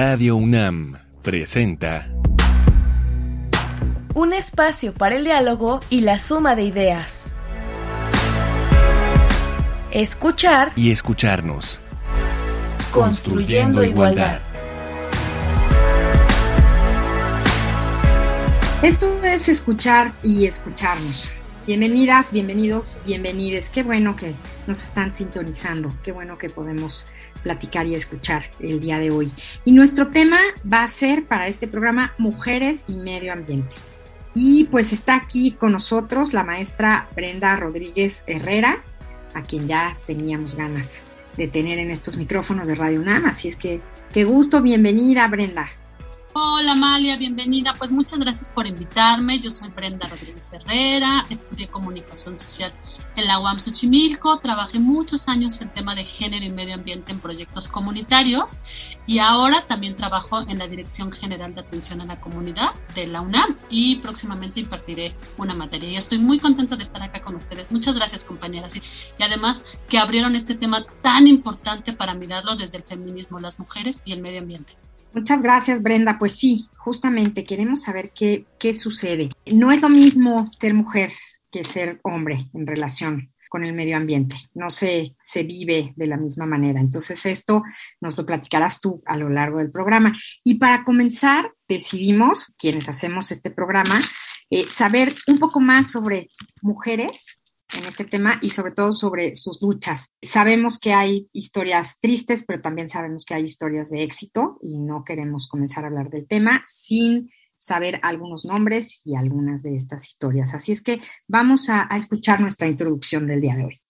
Radio UNAM presenta Un espacio para el diálogo y la suma de ideas. Escuchar y escucharnos. Construyendo igualdad. Esto es escuchar y escucharnos. Bienvenidas, bienvenidos, bienvenides. Qué bueno que nos están sintonizando. Qué bueno que podemos platicar y escuchar el día de hoy. Y nuestro tema va a ser para este programa Mujeres y Medio Ambiente. Y pues está aquí con nosotros la maestra Brenda Rodríguez Herrera, a quien ya teníamos ganas de tener en estos micrófonos de Radio UNAM. Así es que qué gusto, bienvenida Brenda. Hola Amalia, bienvenida. Pues muchas gracias por invitarme. Yo soy Brenda Rodríguez Herrera, estudié comunicación social en la UAM Xochimilco, trabajé muchos años en tema de género y medio ambiente en proyectos comunitarios y ahora también trabajo en la Dirección General de Atención a la Comunidad de la UNAM y próximamente impartiré una materia. Y estoy muy contenta de estar acá con ustedes. Muchas gracias compañeras y, y además que abrieron este tema tan importante para mirarlo desde el feminismo, las mujeres y el medio ambiente. Muchas gracias, Brenda. Pues sí, justamente queremos saber qué, qué sucede. No es lo mismo ser mujer que ser hombre en relación con el medio ambiente. No se, se vive de la misma manera. Entonces, esto nos lo platicarás tú a lo largo del programa. Y para comenzar, decidimos, quienes hacemos este programa, eh, saber un poco más sobre mujeres en este tema y sobre todo sobre sus luchas. Sabemos que hay historias tristes, pero también sabemos que hay historias de éxito y no queremos comenzar a hablar del tema sin saber algunos nombres y algunas de estas historias. Así es que vamos a, escuchar nuestra introducción del día de hoy.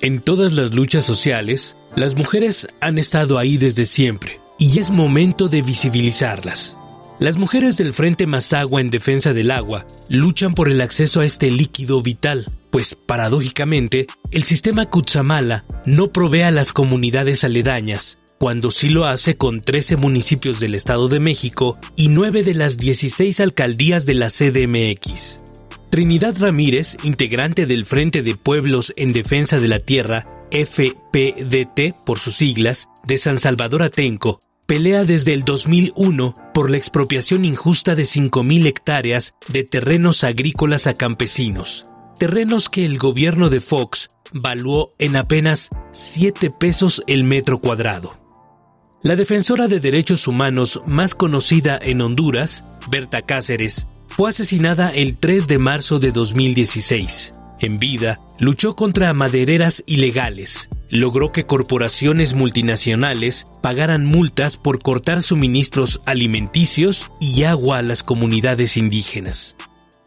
En todas las luchas sociales, las mujeres han estado ahí desde siempre y es momento de visibilizarlas. Las mujeres del Frente Mazagua en defensa del agua luchan por el acceso a este líquido vital, pues paradójicamente el sistema Kutsamala no provee a las comunidades aledañas, cuando sí lo hace con 13 municipios del Estado de México y 9 de las 16 alcaldías de la CDMX. Trinidad Ramírez, integrante del Frente de Pueblos en Defensa de la Tierra, FPDT por sus siglas, de San Salvador Atenco, pelea desde el 2001 por la expropiación injusta de 5.000 hectáreas de terrenos agrícolas a campesinos, terrenos que el gobierno de Fox valuó en apenas 7 pesos el metro cuadrado. La defensora de derechos humanos más conocida en Honduras, Berta Cáceres, fue asesinada el 3 de marzo de 2016. En vida, luchó contra madereras ilegales, logró que corporaciones multinacionales pagaran multas por cortar suministros alimenticios y agua a las comunidades indígenas.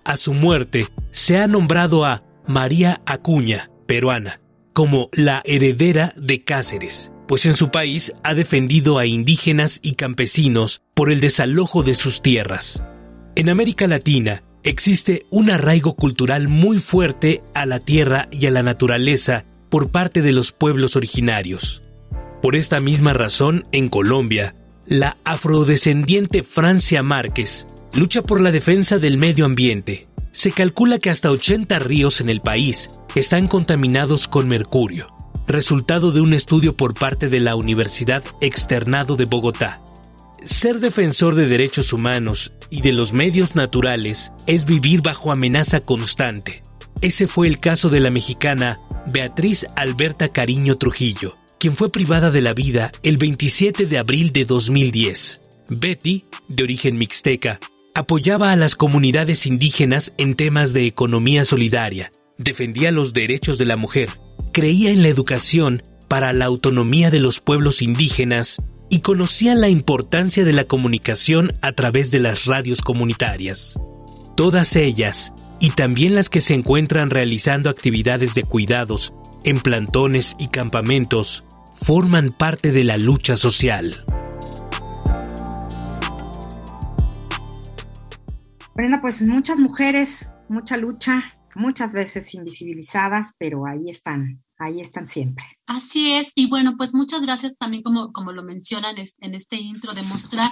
A su muerte, se ha nombrado a María Acuña, peruana, como la heredera de Cáceres, pues en su país ha defendido a indígenas y campesinos por el desalojo de sus tierras. En América Latina, existe un arraigo cultural muy fuerte a la tierra y a la naturaleza por parte de los pueblos originarios. Por esta misma razón, en Colombia, la afrodescendiente Francia Márquez lucha por la defensa del medio ambiente. Se calcula que hasta 80 ríos en el país están contaminados con mercurio, resultado de un estudio por parte de la Universidad Externado de Bogotá. Ser defensor de derechos humanos y de los medios naturales es vivir bajo amenaza constante. Ese fue el caso de la mexicana Beatriz Alberta Cariño Trujillo, quien fue privada de la vida el 27 de abril de 2010. Betty, de origen mixteca, apoyaba a las comunidades indígenas en temas de economía solidaria, defendía los derechos de la mujer, creía en la educación para la autonomía de los pueblos indígenas y conocía la importancia de la comunicación a través de las radios comunitarias. Todas ellas, y también las que se encuentran realizando actividades de cuidados en plantones y campamentos, forman parte de la lucha social. Brenda, pues muchas mujeres, mucha lucha, muchas veces invisibilizadas, pero ahí están, ahí están siempre. Así es, y bueno, pues muchas gracias también, como, como lo mencionan en este intro, de mostrar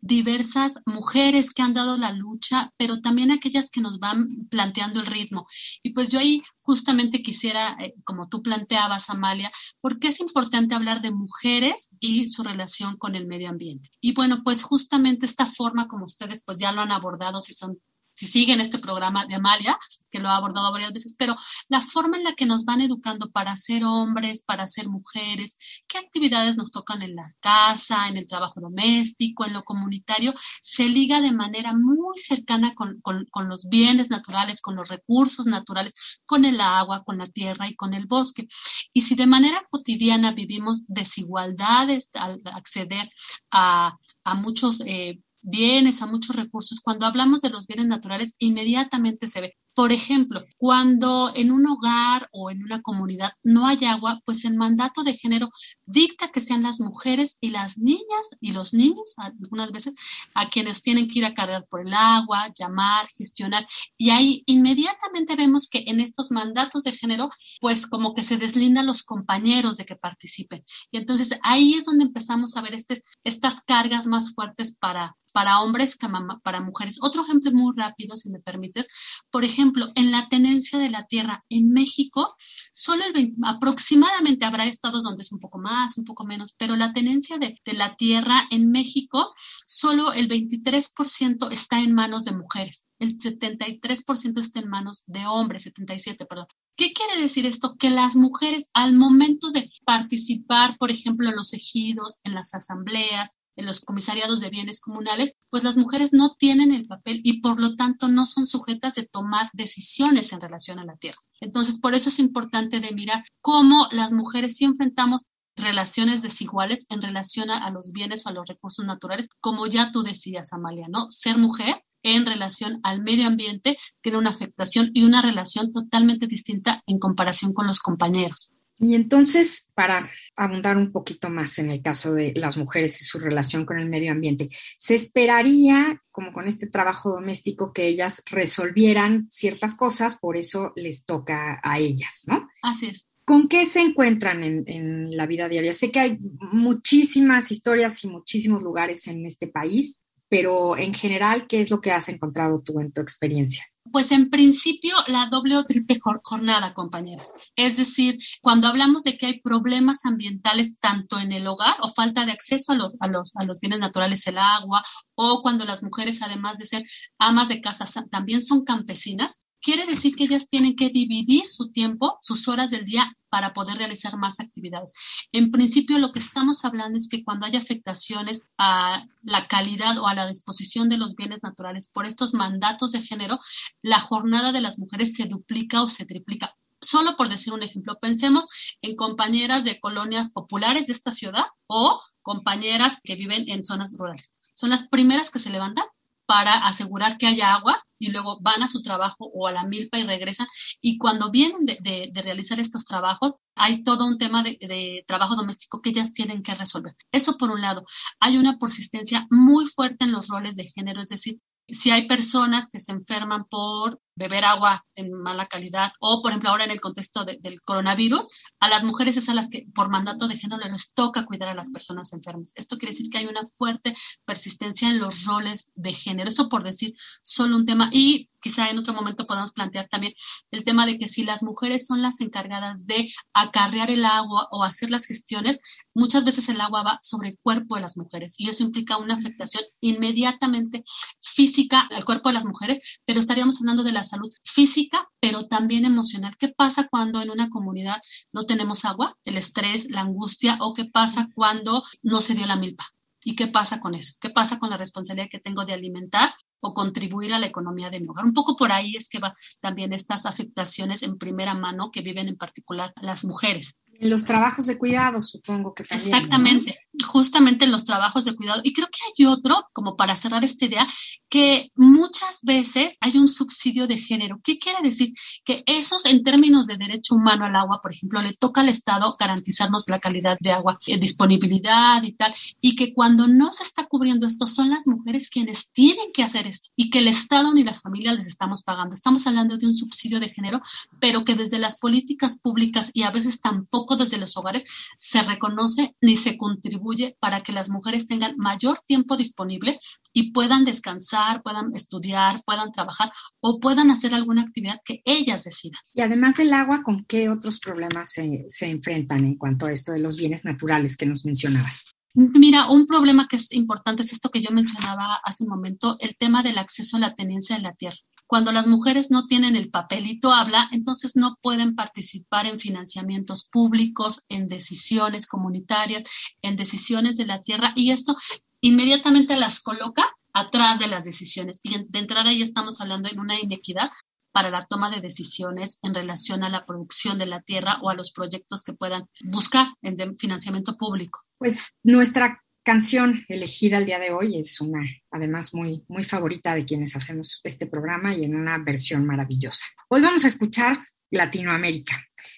diversas mujeres que han dado la lucha, pero también aquellas que nos van planteando el ritmo. Y pues yo ahí justamente quisiera, eh, como tú planteabas, Amalia, ¿por qué es importante hablar de mujeres y su relación con el medio ambiente? Y bueno, pues justamente esta forma como ustedes pues ya lo han abordado, si son si siguen este programa de Amalia, que lo ha abordado varias veces, pero la forma en la que nos van educando para ser hombres, para ser mujeres, qué actividades nos tocan en la casa, en el trabajo doméstico, en lo comunitario, se liga de manera muy cercana con, los bienes naturales, con los recursos naturales, con el agua, con la tierra y con el bosque. Y si de manera cotidiana vivimos desigualdades al acceder a, a muchos eh, bienes, a muchos recursos. Cuando hablamos de los bienes naturales, inmediatamente se ve. Por ejemplo, cuando en un hogar o en una comunidad no hay agua, pues el mandato de género dicta que sean las mujeres y las niñas y los niños, algunas veces, a quienes tienen que ir a cargar por el agua, llamar, gestionar. Y ahí inmediatamente vemos que en estos mandatos de género, pues como que se deslindan los compañeros de que participen. Y entonces ahí es donde empezamos a ver estas cargas más fuertes para, para hombres que para mujeres. Otro ejemplo muy rápido, si me permites. Por ejemplo, en la tenencia de la tierra en México, solo el 20, aproximadamente habrá estados donde es un poco más, un poco menos, pero la tenencia de, de la tierra en México, solo el 23% está en manos de mujeres, el 73% está en manos de hombres, 77, perdón. ¿Qué quiere decir esto? Que las mujeres al momento de participar, por ejemplo, en los ejidos, en las asambleas, en los comisariados de bienes comunales, pues las mujeres no tienen el papel y por lo tanto no son sujetas de tomar decisiones en relación a la tierra. Entonces, por eso es importante de mirar cómo las mujeres sí enfrentamos relaciones desiguales en relación a, los bienes o a los recursos naturales, como ya tú decías, Amalia, ¿no? Ser mujer en relación al medio ambiente tiene una afectación y una relación totalmente distinta en comparación con los compañeros. Y entonces, para abundar un poquito más en el caso de las mujeres y su relación con el medio ambiente, se esperaría, como con este trabajo doméstico, que ellas resolvieran ciertas cosas, por eso les toca a ellas, ¿no? Así es. ¿Con qué se encuentran en, en la vida diaria? Sé que hay muchísimas historias y muchísimos lugares en este país, pero en general, ¿qué es lo que has encontrado tú en tu experiencia? Pues en principio la doble o triple jornada, compañeras. Es decir, cuando hablamos de que hay problemas ambientales tanto en el hogar o falta de acceso a los, a los, a los bienes naturales, el agua, o cuando las mujeres, además de ser amas de casa, también son campesinas, quiere decir que ellas tienen que dividir su tiempo, sus horas del día para poder realizar más actividades. En principio, lo que estamos hablando es que cuando hay afectaciones a la calidad o a la disposición de los bienes naturales por estos mandatos de género, la jornada de las mujeres se duplica o se triplica. Solo por decir un ejemplo, pensemos en compañeras de colonias populares de esta ciudad o compañeras que viven en zonas rurales. Son las primeras que se levantan para asegurar que haya agua y luego van a su trabajo o a la milpa y regresan. Y cuando vienen de, realizar estos trabajos, hay todo un tema de, de, trabajo doméstico que ellas tienen que resolver. Eso por un lado. Hay una persistencia muy fuerte en los roles de género, es decir, si hay personas que se enferman por beber agua en mala calidad o, por ejemplo, ahora en el contexto del coronavirus, a las mujeres es a las que por mandato de género les toca cuidar a las personas enfermas. Esto quiere decir que hay una fuerte persistencia en los roles de género. Eso por decir solo un tema. Y quizá en otro momento podamos plantear también el tema de que si las mujeres son las encargadas de acarrear el agua o hacer las gestiones, muchas veces el agua va sobre el cuerpo de las mujeres y eso implica una afectación inmediatamente física al cuerpo de las mujeres, pero estaríamos hablando de la salud física, pero también emocional. ¿Qué pasa cuando en una comunidad no tenemos agua? El estrés, la angustia, o qué pasa cuando no se dio la milpa. ¿Y qué pasa con eso? ¿Qué pasa con la responsabilidad que tengo de alimentar o contribuir a la economía de mi hogar? Un poco por ahí es que va también estas afectaciones en primera mano que viven en particular las mujeres. En los trabajos de cuidado, supongo que también. Exactamente, justamente en los trabajos de cuidado. Y creo que hay otro, como para cerrar esta idea, que muchas veces hay un subsidio de género. ¿Qué quiere decir? Que esos en términos de derecho humano al agua, por ejemplo, le toca al Estado garantizarnos la calidad de agua, eh, disponibilidad y tal, y que cuando no se está cubriendo esto son las mujeres quienes tienen que hacer esto y que el Estado ni las familias les estamos pagando. Estamos hablando de un subsidio de género, pero que desde las políticas públicas y a veces tampoco desde los hogares se reconoce ni se contribuye para que las mujeres tengan mayor tiempo disponible y puedan descansar, puedan estudiar, puedan trabajar o puedan hacer alguna actividad que ellas decidan. Y además del agua, ¿con qué otros problemas se, se enfrentan en cuanto a esto de los bienes naturales que nos mencionabas? Mira, un problema que es importante es esto que yo mencionaba hace un momento, el tema del acceso a la tenencia de la tierra. Cuando las mujeres no tienen el papelito habla, entonces no pueden participar en financiamientos públicos, en decisiones comunitarias, en decisiones de la tierra y esto inmediatamente las coloca atrás de las decisiones. Y de entrada ya estamos hablando de una inequidad para la toma de decisiones en relación a la producción de la tierra o a los proyectos que puedan buscar en financiamiento público. Pues nuestra canción elegida el día de hoy es una, además, muy, muy favorita de quienes hacemos este programa y en una versión maravillosa. Hoy vamos a escuchar Latinoamérica.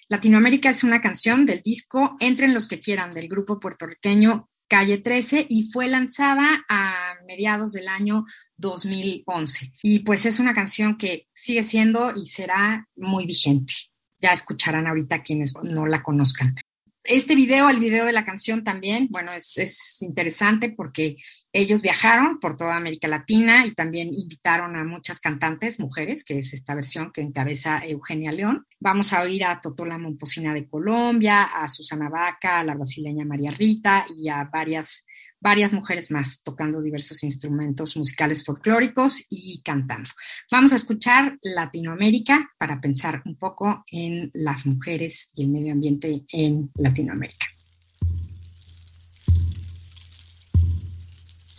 Latinoamérica es una canción del disco Entren los que quieran del grupo puertorriqueño Calle 13 y fue lanzada a mediados del año 2011. Y pues es una canción que sigue siendo y será muy vigente. Ya escucharán ahorita quienes no la conozcan. Este video, el video de la canción también, bueno, es, es, interesante porque ellos viajaron por toda América Latina y también invitaron a muchas cantantes mujeres, que es esta versión que encabeza Eugenia León. Vamos a oír a Totola Momposina de Colombia, a Susana Vaca, a la brasileña María Rita y a varias varias mujeres más tocando diversos instrumentos musicales folclóricos y cantando. Vamos a escuchar Latinoamérica para pensar un poco en las mujeres y el medio ambiente en Latinoamérica.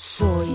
Soy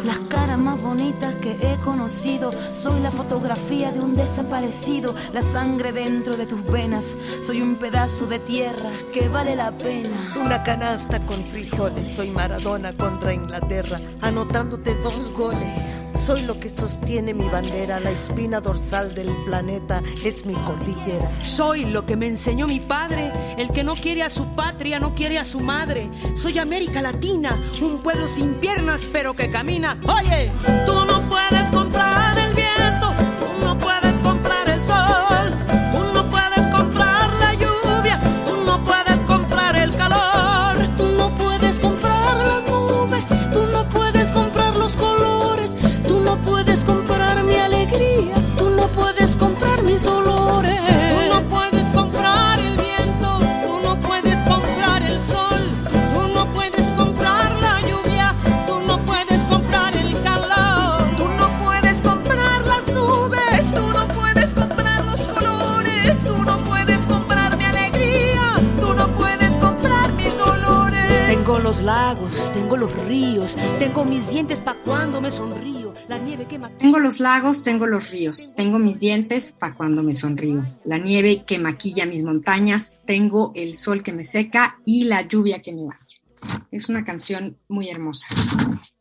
Las caras más bonitas que he conocido. Soy la fotografía de un desaparecido. La sangre dentro de tus venas. Soy un pedazo de tierra que vale la pena. Una canasta con frijoles. Soy Maradona contra Inglaterra. Anotándote dos goles. Soy lo que sostiene mi bandera, la espina dorsal del planeta es mi cordillera. Soy lo que me enseñó mi padre, el que no quiere a su patria, no quiere a su madre. Soy América Latina, un pueblo sin piernas pero que camina. Oye, tú no puedes mis dientes pa' cuando me sonrío. La nieve Tengo los lagos, tengo los ríos, tengo mis dientes pa' cuando me sonrío. La nieve que maquilla mis montañas, tengo el sol que me seca y la lluvia que me baña. Es una canción muy hermosa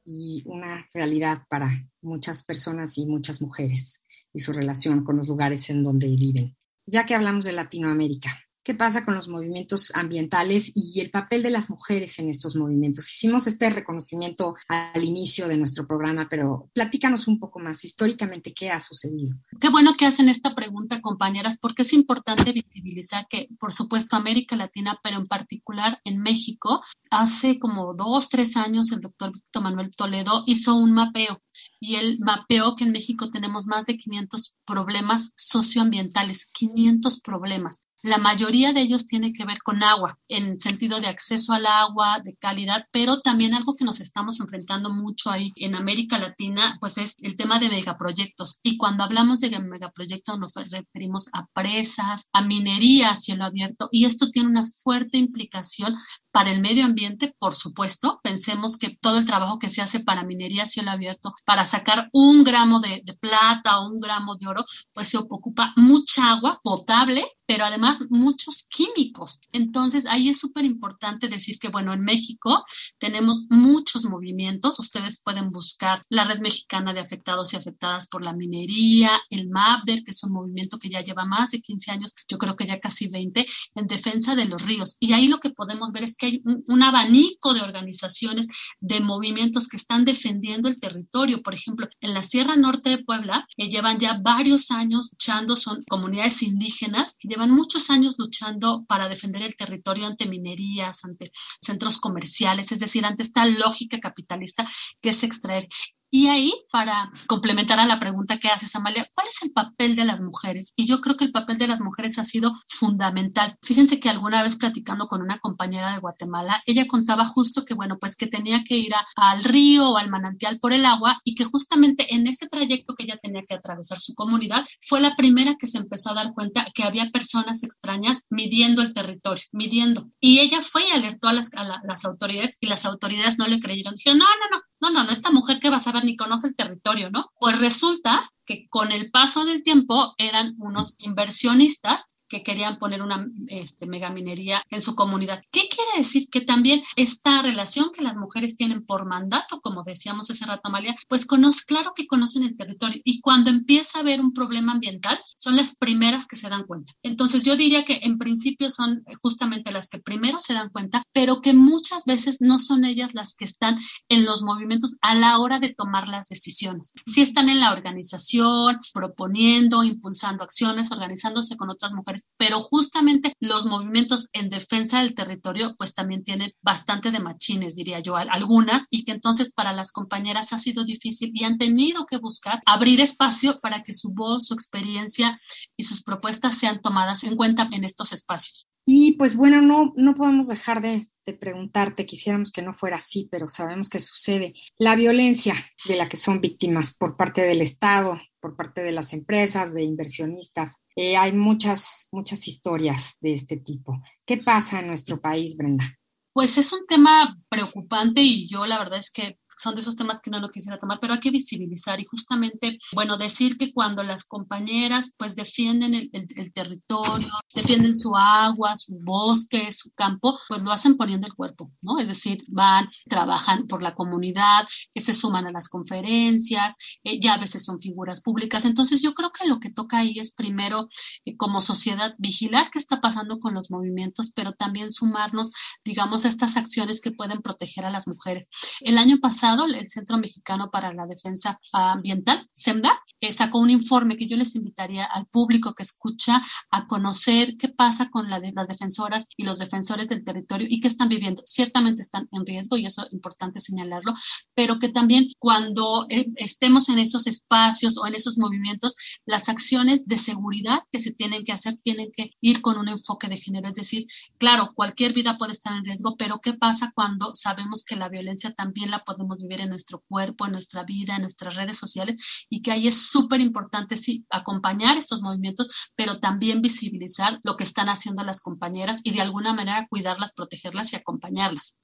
y una realidad para muchas personas y muchas mujeres y su relación con los lugares en donde viven. Ya que hablamos de Latinoamérica, qué pasa con los movimientos ambientales y el papel de las mujeres en estos movimientos. Hicimos este reconocimiento al inicio de nuestro programa, pero platícanos un poco más históricamente qué ha sucedido. Qué bueno que hacen esta pregunta, compañeras, porque es importante visibilizar que, por supuesto, América Latina, pero en particular en México, hace como dos, tres años el doctor Víctor Manuel Toledo hizo un mapeo y él mapeó que en México tenemos más de 500 problemas socioambientales, 500 problemas. La mayoría de ellos tiene que ver con agua, en sentido de acceso al agua, de calidad, pero también algo que nos estamos enfrentando mucho ahí en América Latina, pues es el tema de megaproyectos. Y cuando hablamos de megaproyectos nos referimos a presas, a minería a cielo abierto, y esto tiene una fuerte implicación para el medio ambiente, por supuesto. Pensemos que todo el trabajo que se hace para minería a cielo abierto, para sacar un gramo de, de plata o un gramo de oro, pues se ocupa mucha agua potable pero además muchos químicos. Entonces, ahí es súper importante decir que, bueno, en México tenemos muchos movimientos. Ustedes pueden buscar la Red Mexicana de Afectados y Afectadas por la Minería, el MAPDER, que es un movimiento que ya lleva más de 15 años, yo creo que ya casi 20, en defensa de los ríos. Y ahí lo que podemos ver es que hay un, abanico de organizaciones, de movimientos que están defendiendo el territorio. Por ejemplo, en la Sierra Norte de Puebla, que llevan ya varios años luchando, son comunidades indígenas que llevan llevan muchos años luchando para defender el territorio ante minerías, ante centros comerciales, es decir, ante esta lógica capitalista que es extraer. Y ahí, para complementar a la pregunta que haces, Amalia, ¿cuál es el papel de las mujeres? Y yo creo que el papel de las mujeres ha sido fundamental. Fíjense que alguna vez platicando con una compañera de Guatemala, ella contaba justo que, bueno, pues que tenía que ir al río o al manantial por el agua y que justamente en ese trayecto que ella tenía que atravesar su comunidad, fue la primera que se empezó a dar cuenta que había personas extrañas midiendo el territorio, midiendo. Y ella fue y alertó a las, a las autoridades y las autoridades no le creyeron. Dijeron, no, no, no, no, no, esta mujer que va a saber ni conoce el territorio, ¿no? Pues resulta que con el paso del tiempo eran unos inversionistas que querían poner una este, megaminería en su comunidad. ¿Qué quiere decir? Que también esta relación que las mujeres tienen por mandato, como decíamos hace rato, Amalia, pues conoce, claro que conocen el territorio y cuando empieza a haber un problema ambiental, son las primeras que se dan cuenta. Entonces yo diría que en principio son justamente las que primero se dan cuenta, pero que muchas veces no son ellas las que están en los movimientos a la hora de tomar las decisiones. Si están en la organización, proponiendo, impulsando acciones, organizándose con otras mujeres pero justamente los movimientos en defensa del territorio pues también tienen bastante de machines, diría yo, algunas, y que entonces para las compañeras ha sido difícil y han tenido que buscar abrir espacio para que su voz, su experiencia y sus propuestas sean tomadas en cuenta en estos espacios. Y pues bueno, no, no podemos dejar de, de, preguntarte, quisiéramos que no fuera así, pero sabemos que sucede, la violencia de la que son víctimas por parte del Estado, por parte de las empresas, de inversionistas. Eh, hay muchas, muchas historias de este tipo. ¿Qué pasa en nuestro país, Brenda? Pues es un tema preocupante y yo la verdad es que son de esos temas que no lo quisiera tomar, pero hay que visibilizar y justamente, bueno, decir que cuando las compañeras pues defienden el, el, territorio, defienden su agua, sus bosques, su campo, pues lo hacen poniendo el cuerpo, ¿no? Es decir, van, trabajan por la comunidad, que se suman a las conferencias, eh, ya a veces son figuras públicas. Entonces yo creo que lo que toca ahí es primero eh, como sociedad vigilar qué está pasando con los movimientos, pero también sumarnos, digamos, a estas acciones que pueden proteger a las mujeres. El año pasado, el Centro Mexicano para la Defensa Ambiental, SEMDA, eh, sacó un informe que yo les invitaría al público que escucha a conocer qué pasa con las defensoras y los defensores del territorio y qué están viviendo. Ciertamente están en riesgo y eso es importante señalarlo, pero que también cuando eh, estemos en esos espacios o en esos movimientos, las acciones de seguridad que se tienen que hacer tienen que ir con un enfoque de género. Es decir, claro, cualquier vida puede estar en riesgo, pero ¿qué pasa cuando sabemos que la violencia también la podemos vivir en nuestro cuerpo, en nuestra vida, en nuestras redes sociales y que ahí es súper importante sí acompañar estos movimientos, pero también visibilizar lo que están haciendo las compañeras y de alguna manera cuidarlas, protegerlas y acompañarlas.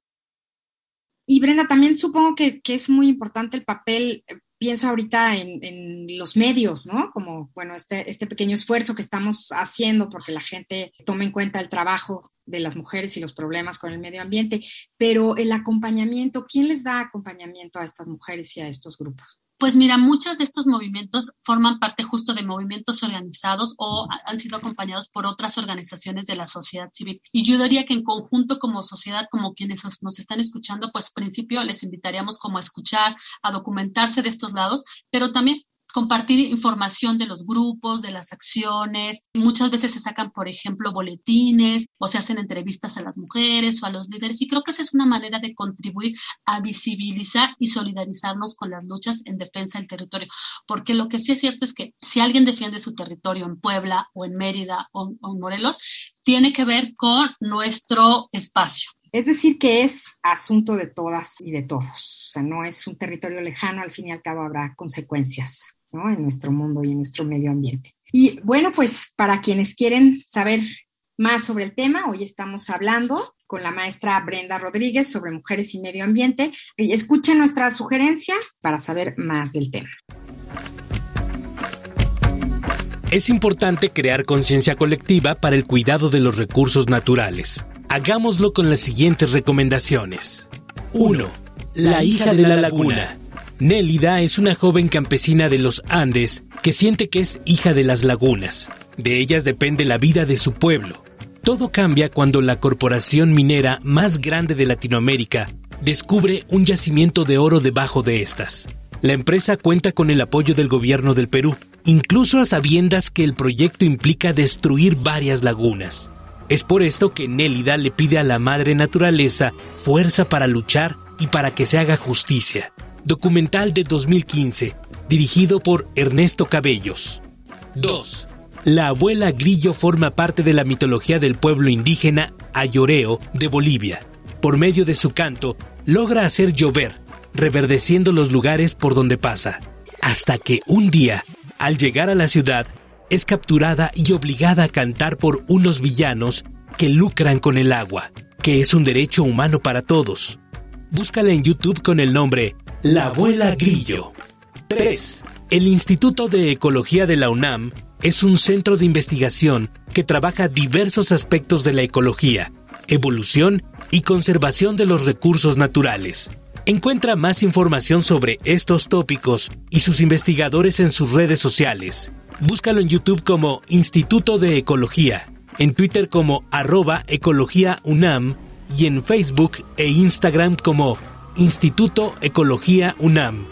Y Brenda, también supongo que, que es muy importante el papel pienso ahorita en, los medios, ¿no? Como, bueno, este, este pequeño esfuerzo que estamos haciendo porque la gente tome en cuenta el trabajo de las mujeres y los problemas con el medio ambiente, pero el acompañamiento, ¿quién les da acompañamiento a estas mujeres y a estos grupos? Pues mira, muchos de estos movimientos forman parte justo de movimientos organizados o han sido acompañados por otras organizaciones de la sociedad civil. Y yo diría que en conjunto como sociedad, como quienes nos están escuchando, pues principio les invitaríamos como a escuchar, a documentarse de estos lados, pero también compartir información de los grupos, de las acciones. Muchas veces se sacan, por ejemplo, boletines o se hacen entrevistas a las mujeres o a los líderes y creo que esa es una manera de contribuir a visibilizar y solidarizarnos con las luchas en defensa del territorio. Porque lo que sí es cierto es que si alguien defiende su territorio en Puebla o en Mérida o, o en Morelos, tiene que ver con nuestro espacio. Es decir, que es asunto de todas y de todos. O sea, no es un territorio lejano, al fin y al cabo habrá consecuencias en nuestro mundo y en nuestro medio ambiente. Y bueno, pues para quienes quieren saber más sobre el tema, hoy estamos hablando con la maestra Brenda Rodríguez sobre mujeres y medio ambiente. Escuchen nuestra sugerencia para saber más del tema. Es importante crear conciencia colectiva para el cuidado de los recursos naturales. Hagámoslo con las siguientes recomendaciones. 1. La hija de la laguna. Nélida es una joven campesina de los Andes que siente que es hija de las lagunas. De ellas depende la vida de su pueblo. Todo cambia cuando la corporación minera más grande de Latinoamérica descubre un yacimiento de oro debajo de estas. La empresa cuenta con el apoyo del gobierno del Perú, incluso a sabiendas que el proyecto implica destruir varias lagunas. Es por esto que Nélida le pide a la madre naturaleza fuerza para luchar y para que se haga justicia documental de 2015, dirigido por Ernesto Cabellos. 2. La abuela Grillo forma parte de la mitología del pueblo indígena Ayoreo de Bolivia. Por medio de su canto, logra hacer llover, reverdeciendo los lugares por donde pasa, hasta que un día, al llegar a la ciudad, es capturada y obligada a cantar por unos villanos que lucran con el agua, que es un derecho humano para todos. Búscala en YouTube con el nombre la abuela Grillo. 3. El Instituto de Ecología de la UNAM es un centro de investigación que trabaja diversos aspectos de la ecología, evolución y conservación de los recursos naturales. Encuentra más información sobre estos tópicos y sus investigadores en sus redes sociales. Búscalo en YouTube como Instituto de Ecología, en Twitter como arroba y en Facebook e Instagram como Instituto Ecología UNAM.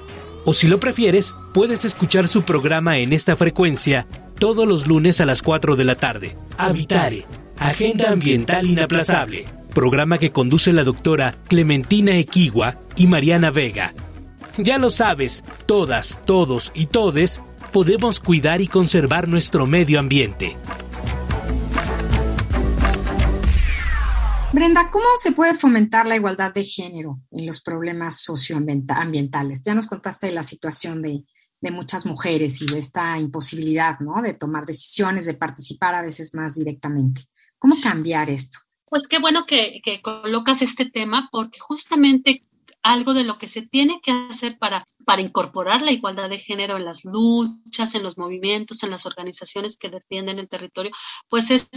O si lo prefieres, puedes escuchar su programa en esta frecuencia todos los lunes a las 4 de la tarde. Habitare, Agenda Ambiental Inaplazable, programa que conduce la doctora Clementina Equigua y Mariana Vega. Ya lo sabes, todas, todos y todes podemos cuidar y conservar nuestro medio ambiente. Brenda, ¿cómo se puede fomentar la igualdad de género en los problemas socioambientales? Ya nos contaste de la situación de, muchas mujeres y de esta imposibilidad, ¿no? De tomar decisiones, de participar a veces más directamente. ¿Cómo cambiar esto? Pues qué bueno que, que colocas este tema porque justamente algo de lo que se tiene que hacer para, para incorporar la igualdad de género en las luchas, en los movimientos, en las organizaciones que defienden el territorio, pues es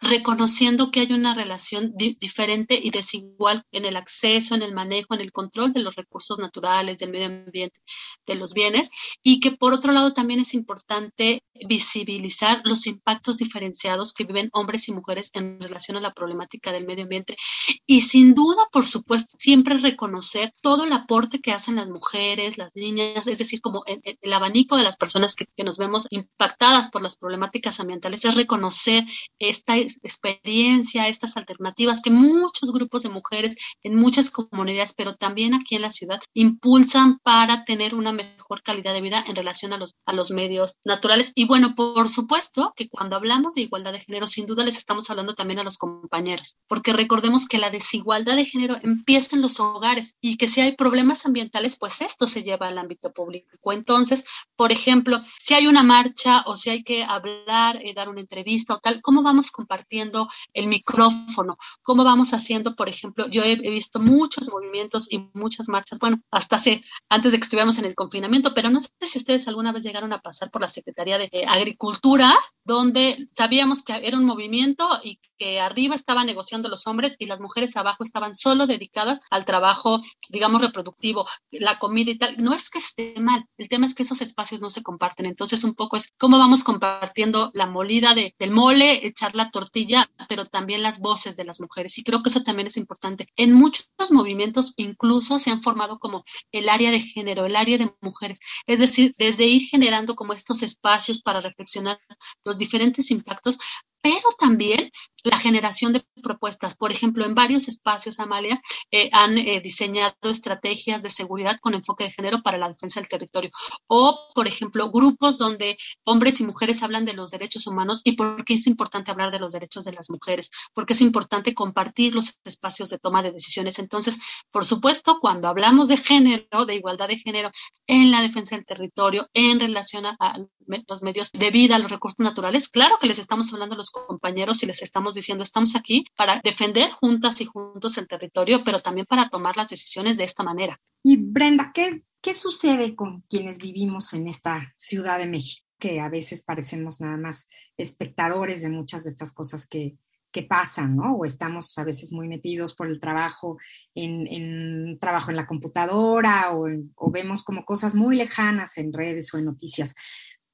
reconociendo que hay una relación diferente y desigual en el acceso, en el manejo, en el control de los recursos naturales, del medio ambiente, de los bienes, y que por otro lado también es importante visibilizar los impactos diferenciados que viven hombres y mujeres en relación a la problemática del medio ambiente. Y sin duda, por supuesto, siempre reconocer todo el aporte que hacen las mujeres, las niñas, es decir, como el, abanico de las personas que, nos vemos impactadas por las problemáticas ambientales, es reconocer esta experiencia, estas alternativas que muchos grupos de mujeres en muchas comunidades, pero también aquí en la ciudad, impulsan para tener una mejor calidad de vida en relación a los, a los medios naturales. Y bueno, por supuesto que cuando hablamos de igualdad de género, sin duda les estamos hablando también a los compañeros, porque recordemos que la desigualdad de género empieza en los hogares y que si hay problemas ambientales, pues esto se lleva al ámbito público. Entonces, por ejemplo, si hay una marcha o si hay que hablar, eh, dar una entrevista o tal, ¿cómo vamos compartiendo compartiendo el micrófono, cómo vamos haciendo, por ejemplo, yo he, visto muchos movimientos y muchas marchas, bueno, hasta hace, antes de que estuviéramos en el confinamiento, pero no sé si ustedes alguna vez llegaron a pasar por la Secretaría de Agricultura donde sabíamos que era un movimiento y que arriba estaban negociando los hombres y las mujeres abajo estaban solo dedicadas al trabajo, digamos, reproductivo, la comida y tal. No es que esté mal, el tema es que esos espacios no se comparten. Entonces, un poco es cómo vamos compartiendo la molida de, del mole, echar la tortilla, pero también las voces de las mujeres. Y creo que eso también es importante. En muchos movimientos incluso se han formado como el área de género, el área de mujeres. Es decir, desde ir generando como estos espacios para reflexionar los diferentes impactos, pero también la generación de propuestas. Por ejemplo, en varios espacios, Amalia, eh, han eh, diseñado estrategias de seguridad con enfoque de género para la defensa del territorio. O, por ejemplo, grupos donde hombres y mujeres hablan de los derechos humanos y por qué es importante hablar de los derechos de las mujeres, porque es importante compartir los espacios de toma de decisiones. Entonces, por supuesto, cuando hablamos de género, de igualdad de género en la defensa del territorio, en relación a, a los medios de vida, los recursos naturales, claro que les estamos hablando a los compañeros y les estamos diciendo, estamos aquí para defender juntas y juntos el territorio, pero también para tomar las decisiones de esta manera. Y Brenda, ¿qué, qué sucede con quienes vivimos en esta Ciudad de México? que a veces parecemos nada más espectadores de muchas de estas cosas que, que pasan, ¿no? O estamos a veces muy metidos por el trabajo en, en trabajo en la computadora o, o, vemos como cosas muy lejanas en redes o en noticias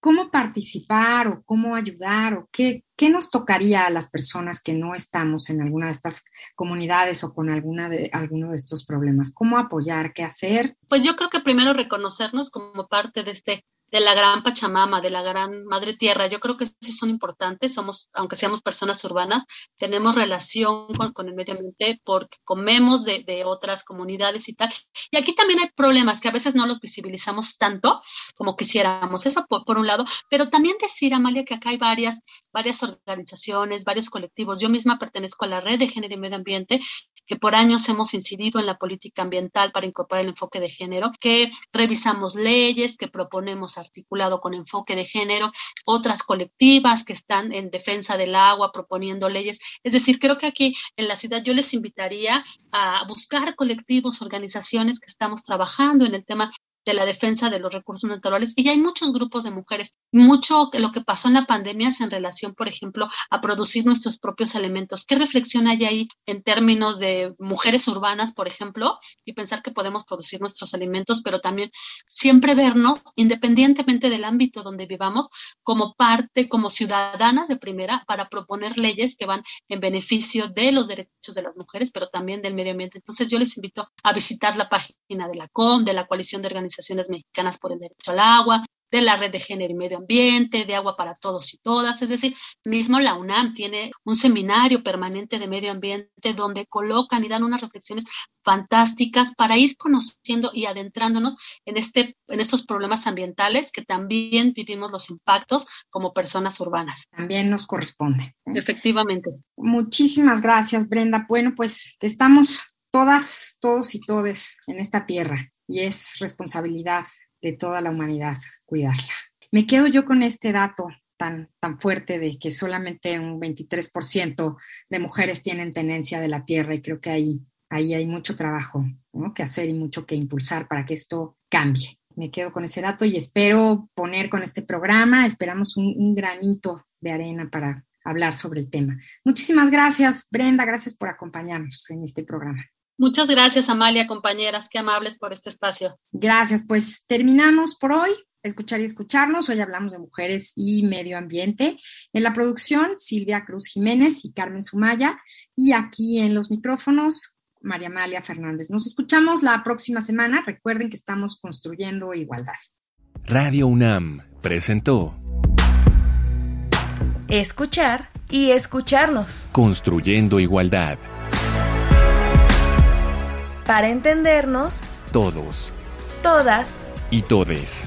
cómo participar o cómo ayudar o qué, qué, nos tocaría a las personas que no estamos en alguna de estas comunidades o con alguna de, alguno de estos problemas. ¿Cómo apoyar? ¿Qué hacer? Pues yo creo que primero reconocernos como parte de este de la gran Pachamama, de la gran Madre Tierra. Yo creo que sí son importantes, somos, aunque seamos personas urbanas, tenemos relación con, con el medio ambiente porque comemos de, de, otras comunidades y tal. Y aquí también hay problemas que a veces no los visibilizamos tanto como quisiéramos, eso por, por un lado, pero también decir, Amalia, que acá hay varias, varias organizaciones, varios colectivos. Yo misma pertenezco a la Red de Género y Medio Ambiente, que por años hemos incidido en la política ambiental para incorporar el enfoque de género, que revisamos leyes, que proponemos articulado con enfoque de género, otras colectivas que están en defensa del agua proponiendo leyes. Es decir, creo que aquí en la ciudad yo les invitaría a buscar colectivos, organizaciones que estamos trabajando en el tema de la defensa de los recursos naturales y hay muchos grupos de mujeres. Mucho lo que pasó en la pandemia es en relación, por ejemplo, a producir nuestros propios elementos. ¿Qué reflexión hay ahí en términos de mujeres urbanas, por ejemplo, y pensar que podemos producir nuestros alimentos, pero también siempre vernos, independientemente del ámbito donde vivamos, como parte, como ciudadanas de primera, para proponer leyes que van en beneficio de los derechos de las mujeres, pero también del medio ambiente. Entonces yo les invito a visitar la página de la COM, de la Coalición de Organizaciones organizaciones mexicanas por el derecho al agua, de la red de género y medio ambiente, de agua para todos y todas. Es decir, mismo la UNAM tiene un seminario permanente de medio ambiente donde colocan y dan unas reflexiones fantásticas para ir conociendo y adentrándonos en, este, en estos problemas ambientales que también vivimos los impactos como personas urbanas. También nos corresponde. Efectivamente. Muchísimas gracias, Brenda. Bueno, pues estamos todas, todos y todes en esta tierra y es responsabilidad de toda la humanidad cuidarla. Me quedo yo con este dato tan, tan fuerte de que solamente un 23% de mujeres tienen tenencia de la tierra y creo que ahí, ahí hay mucho trabajo ¿no? que hacer y mucho que impulsar para que esto cambie. Me quedo con ese dato y espero poner con este programa, esperamos un, un granito de arena para hablar sobre el tema. Muchísimas gracias, Brenda, gracias por acompañarnos en este programa. Muchas gracias, Amalia, compañeras, qué amables por este espacio. Gracias, pues terminamos por hoy. Escuchar y escucharnos. Hoy hablamos de mujeres y medio ambiente. En la producción, Silvia Cruz Jiménez y Carmen Sumaya. Y aquí en los micrófonos, María Amalia Fernández. Nos escuchamos la próxima semana. Recuerden que estamos construyendo igualdad. Radio UNAM presentó Escuchar y escucharnos. Construyendo igualdad. Para entendernos, Todos todas y todes.